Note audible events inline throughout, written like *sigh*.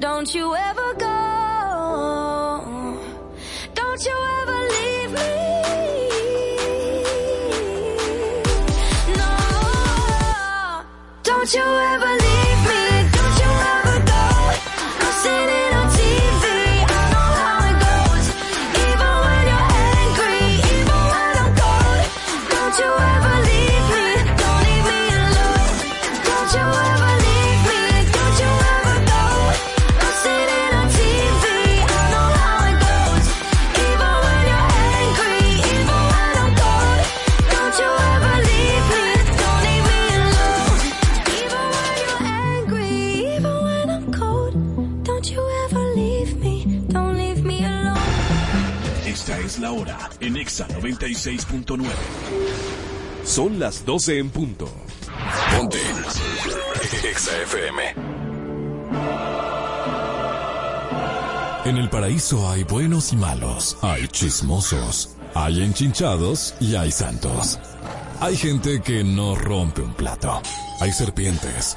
Don't you ever go. 96.9. Son las 12 en punto. Ponte. Exa FM. En el paraíso hay buenos y malos, hay chismosos, hay enchinchados y hay santos. Hay gente que no rompe un plato, hay serpientes,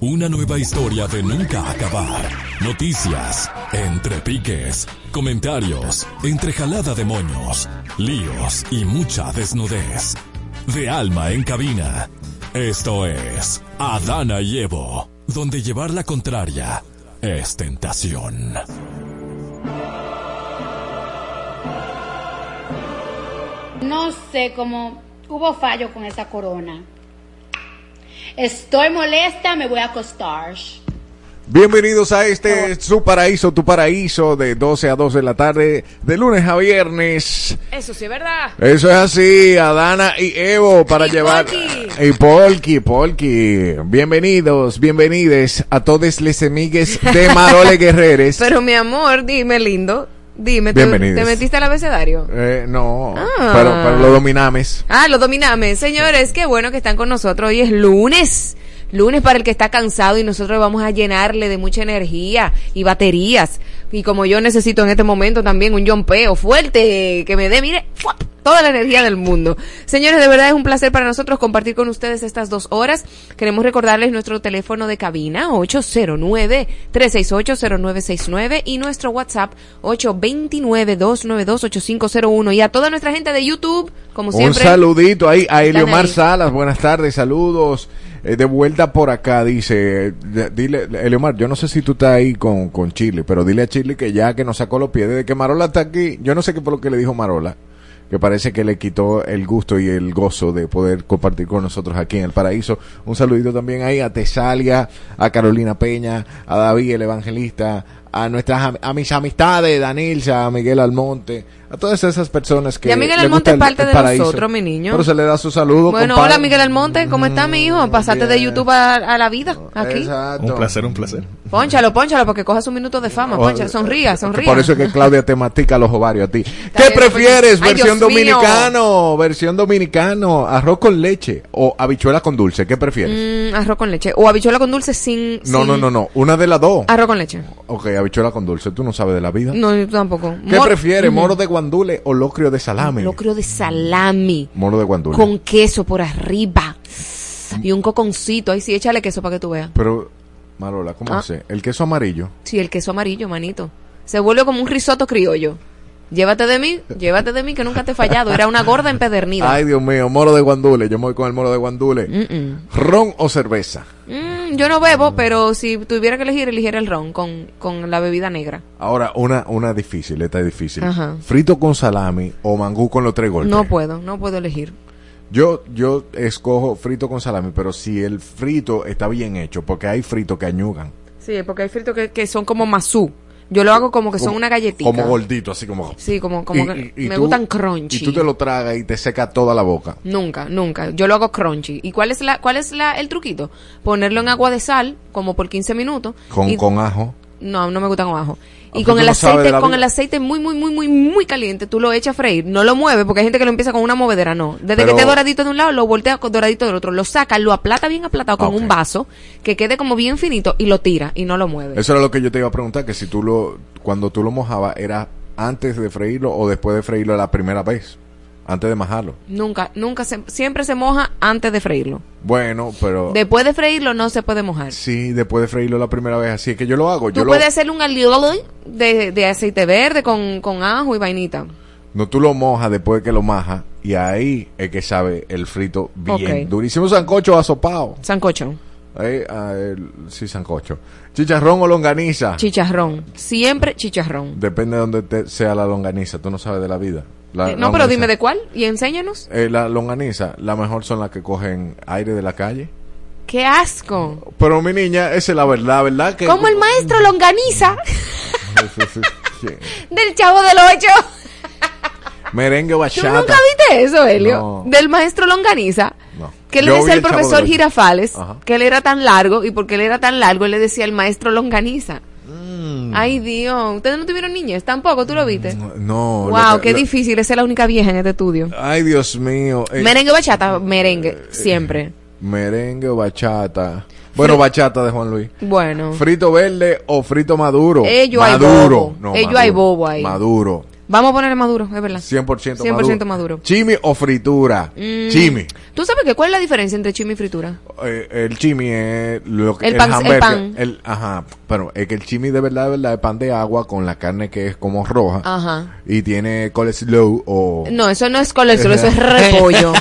una nueva historia de nunca acabar. Noticias, entre piques, comentarios, entre jalada de moños, líos y mucha desnudez. De alma en cabina. Esto es Adana y Evo, donde llevar la contraria es tentación. No sé cómo hubo fallo con esa corona. Estoy molesta, me voy a acostar. Bienvenidos a este su paraíso, tu paraíso de 12 a 2 de la tarde, de lunes a viernes. Eso sí es verdad. Eso es así, Adana y Evo para Y llevar Polky. y Polky, Polky. Bienvenidos, bienvenides a todos les amigues de Marole *laughs* Guerreres. Pero mi amor, dime lindo, dime, ¿tú- Bienvenidos. ¿te metiste al abecedario? Eh, no, Ah. pero, pero lo dominames. Ah, lo dominame. Señores, qué bueno que están con nosotros. Hoy es lunes. Lunes para el que está cansado y nosotros vamos a llenarle de mucha energía y baterías. Y como yo necesito en este momento también un jompeo fuerte que me dé, mire, ¡fua! Toda la energía del mundo. Señores, de verdad es un placer para nosotros compartir con ustedes estas dos horas. Queremos recordarles nuestro teléfono de cabina 809-368-0969 y nuestro WhatsApp 829-292-8501. Y a toda nuestra gente de YouTube, como Un siempre. saludito ahí a Eliomar ahí. Salas, buenas tardes, saludos. Eh, de vuelta por acá, dice, dile, Eliomar, yo no sé si tú estás ahí con, con Chile, pero dile a Chile que ya que nos sacó los pies, desde que Marola está aquí, yo no sé qué fue lo que le dijo Marola, que parece que le quitó el gusto y el gozo de poder compartir con nosotros aquí en el paraíso. Un saludito también ahí a Tesalia, a Carolina Peña, a David el Evangelista, a nuestras a mis amistades, Danilza, a Miguel Almonte, a todas esas personas que Ya Miguel Almonte es parte el de paraíso. nosotros, mi niño. Pero se le da su saludo. Bueno, compadre. hola Miguel Almonte, ¿cómo está mi hijo? Pasaste de. YouTube a, a la vida, aquí. Exacto. Un placer, un placer. Pónchalo, pónchalo, porque coja su minuto de fama, ponchalo, sonría, sonría. Por eso es que Claudia te mastica los ovarios a ti. ¿Qué prefieres? pues. Ay, versión Dios mío. dominicano, versión dominicano, arroz con leche o habichuela con dulce. ¿Qué prefieres? Mm, arroz con leche. O habichuela con dulce sin... no, sin- no, no, no. Una de las dos. Arroz con leche. Ok, habichuela con dulce. Tú no sabes de la vida. No, yo tampoco. ¿Qué Mor- prefieres? ¿Moro de guandule o locrio de salame? Locrio de salami. Moro de guandule. Con queso por arriba. Y un coconcito. Ahí sí, échale queso para que tú veas. Pero, Marola, ¿cómo Ah. hace? El queso amarillo. Sí, el queso amarillo, manito. Se vuelve como un risotto criollo. Llévate de mí, llévate de mí que nunca te he fallado. Era una gorda empedernida. Ay, Dios mío, moro de guandule. Yo me voy con el moro de guandule. Mm-mm. ¿Ron o cerveza? Mm, yo no bebo, pero si tuviera que elegir, eligiera el ron con, con la bebida negra. Ahora, una, una difícil, esta es difícil. Ajá. Frito con salami o mangú con los tres golpes. No puedo, no puedo elegir. Yo, yo escojo frito con salami, pero si el frito está bien hecho, porque hay fritos que añugan. Sí, porque hay fritos que, que son como masú. Yo lo hago como que son una galletita. Como gordito, así como. Sí, como, como Y- que y- y me tú- gustan crunchy. Y tú te lo tragas y te seca toda la boca. Nunca, nunca. Yo lo hago crunchy. ¿Y cuál es la, cuál es la, el truquito? Ponerlo en agua de sal, como por 15 minutos. Con, con ajo. No, no me gusta con ajo. Y con el no aceite, con vida. el aceite muy, muy, muy, muy, muy caliente, tú lo echas a freír. No lo mueves, porque hay gente que lo empieza con una movedera, no. Desde Pero- que esté doradito de un lado, lo voltea con doradito del otro. Lo saca, lo aplata bien aplatado con Ah, un vaso, que quede como bien finito, y lo tira, y no lo mueve. Eso era lo que yo te iba a preguntar, que si tú lo, cuando tú lo mojabas, ¿era antes de freírlo o después de freírlo la primera vez? Antes de majarlo. Nunca, nunca se, siempre se moja antes de freírlo. Bueno, pero... Después de freírlo no se puede mojar. Sí, después de freírlo la primera vez. Así es que yo lo hago. Tú yo puedes lo, hacerle un alioli de, de aceite verde con, con ajo y vainita. No, tú lo mojas después de que lo majas. Y ahí es que sabe el frito bien. Ok. Durísimo sancocho asopado. Sancocho, el- sí, sancocho. Chicharrón o longaniza. chicharrón. Siempre chicharrón. Depende de donde te- sea la longaniza. Tú no sabes de la vida. La Eh, no, pero dime de cuál y enséñanos. Eh, la longaniza, la mejor son las que cogen aire de la calle. ¡Qué asco! Pero mi niña, esa es la verdad, ¿verdad? Que... Como el maestro Longaniza *laughs* del Chavo del Ocho. Merengue ¿Tú bachata. nunca viste eso, Helio? No. Del maestro Longaniza. No. Que le decía al el profesor. Girafales Ajá. que él era tan largo y porque él era tan largo él le decía al maestro Longaniza. Mm. Ay, Dios. ¿Ustedes no tuvieron niñez? Tampoco, ¿tú lo viste? No. wow, qué lo- difícil. Esa es la única vieja en este estudio. Ay, Dios mío. Eh, Merengue o bachata, merengue, siempre. merengue o bachata. Bueno, bachata de Juan Luis. Bueno. ¿Frito verde o frito maduro? Ello hay maduro. bobo. No, Ello maduro. hay bobo ahí. Maduro. Vamos a ponerle maduro, es verdad. 100% 100% maduro. Chimi o fritura. Mm. Chimi. ¿Tú sabes que cuál es la diferencia entre chimi y fritura? Eh, el chimi es lo que El pan- el pan. el- ajá, pero es que el chimi de verdad, de verdad es pan de agua con la carne que es como roja Ajá. y tiene coleslaw o No, eso no es colesterol, eso es *laughs* repollo.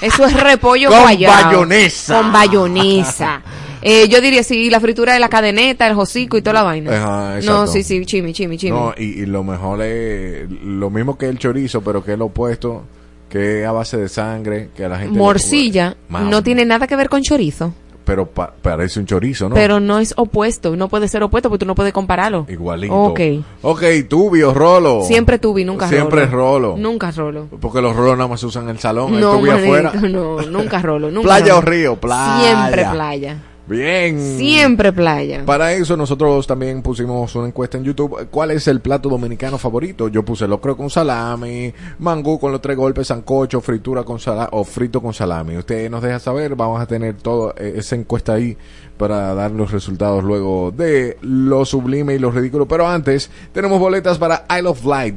Eso es repollo Con guayao. bayonesa. Con bayonesa. Eh, yo diría sí, la fritura de la cadeneta, el hocico y toda la vaina. Ajá, no, sí, sí, chimi, chimi, chimi. no y, y lo mejor es lo mismo que el chorizo, pero que es lo opuesto, que es a base de sangre, que a la gente Morcilla no tiene nada que ver con chorizo, pero pa- parece un chorizo, ¿no? pero no es opuesto, no puede ser opuesto porque tú no puedes compararlo. igualito. Ok. Ok, tubio, rolo. Siempre tuve, nunca Siempre rolo. rolo. Nunca rolo. Porque los rolos nada más se usan en el salón, el No, tubio manito, afuera. no, nunca rolo, nunca Playa rolo. o río, playa. Siempre playa. Bien. Siempre playa. Para eso nosotros también pusimos una encuesta en YouTube. ¿Cuál es el plato dominicano favorito? Yo puse locro con salami, mangú con los tres golpes, sancocho, fritura con salami o frito con salami. Usted nos deja saber, vamos a tener toda esa encuesta ahí para dar los resultados luego de lo sublime y lo ridículo. Pero antes, tenemos boletas para Isle of Light.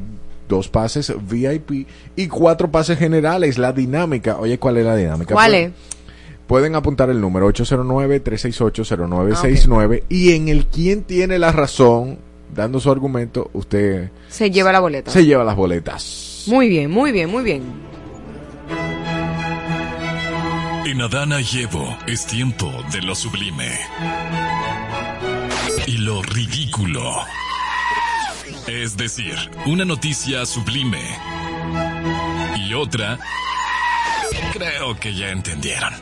Dos pases VIP y cuatro pases generales. La dinámica. Oye, ¿cuál es la dinámica? ¿Cuál Pues, es? Pueden apuntar el número 809-368-0969 y en el quien tiene la razón, dando su argumento, usted Se lleva la boleta. se lleva las boletas. Muy bien, muy bien, muy bien. En Adana y Evo es tiempo de lo sublime. Y lo ridículo. Es decir, una noticia sublime. Y otra... Creo que ya entendieron.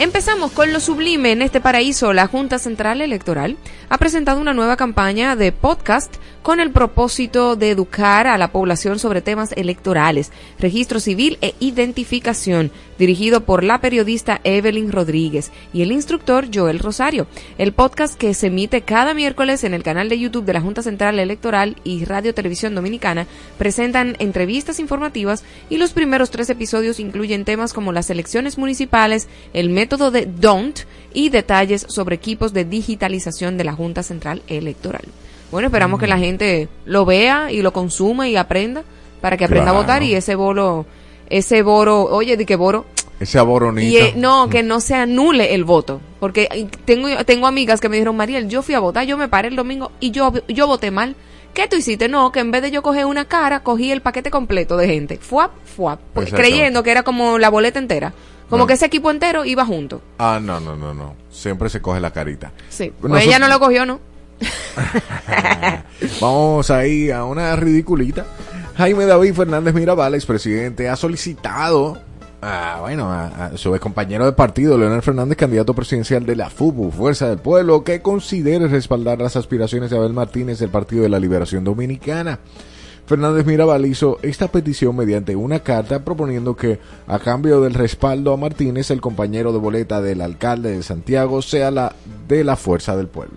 Empezamos con lo sublime en este paraíso. La Junta Central Electoral ha presentado una nueva campaña de podcast con el propósito de educar a la población sobre temas electorales, registro civil e identificación, dirigido por la periodista Evelyn Rodríguez y el instructor Joel Rosario. El podcast que se emite cada miércoles en el canal de YouTube de la Junta Central Electoral y Radio Televisión Dominicana presentan entrevistas informativas y los primeros tres episodios incluyen temas como las elecciones municipales, el método de DON'T y detalles sobre equipos de digitalización de la Junta Central Electoral. Bueno, esperamos que la gente lo vea y lo consuma y aprenda para que aprenda Claro. a votar y ese bolo, ese boro, oye, de qué boro, Ese aboronito. y eh, no, que no se anule el voto. Porque tengo, tengo amigas que me dijeron, Mariel, yo fui a votar, yo me paré el domingo y yo, yo voté mal. ¿Qué tú hiciste? No, que en vez de yo coger una cara, cogí el paquete completo de gente. Fuap, fuap. Exacto. creyendo que era como la boleta entera. Como No. que ese equipo entero iba junto. Ah, no, no, no, no. Siempre se coge la carita. Sí. Pues Nosotros- ella no lo cogió, ¿no? *laughs* *laughs* Vamos ahí a una ridiculita. Jaime David Fernández Mirabal, expresidente, ha solicitado a, bueno, a, su compañero de partido, Leonel Fernández, candidato presidencial de la FUBU, Fuerza del Pueblo, que considere respaldar las aspiraciones de Abel Martínez del Partido de la Liberación Dominicana. Fernández Mirabal hizo esta petición mediante una carta proponiendo que, a cambio del respaldo a Martínez, el compañero de boleta del alcalde de Santiago sea la de la Fuerza del Pueblo.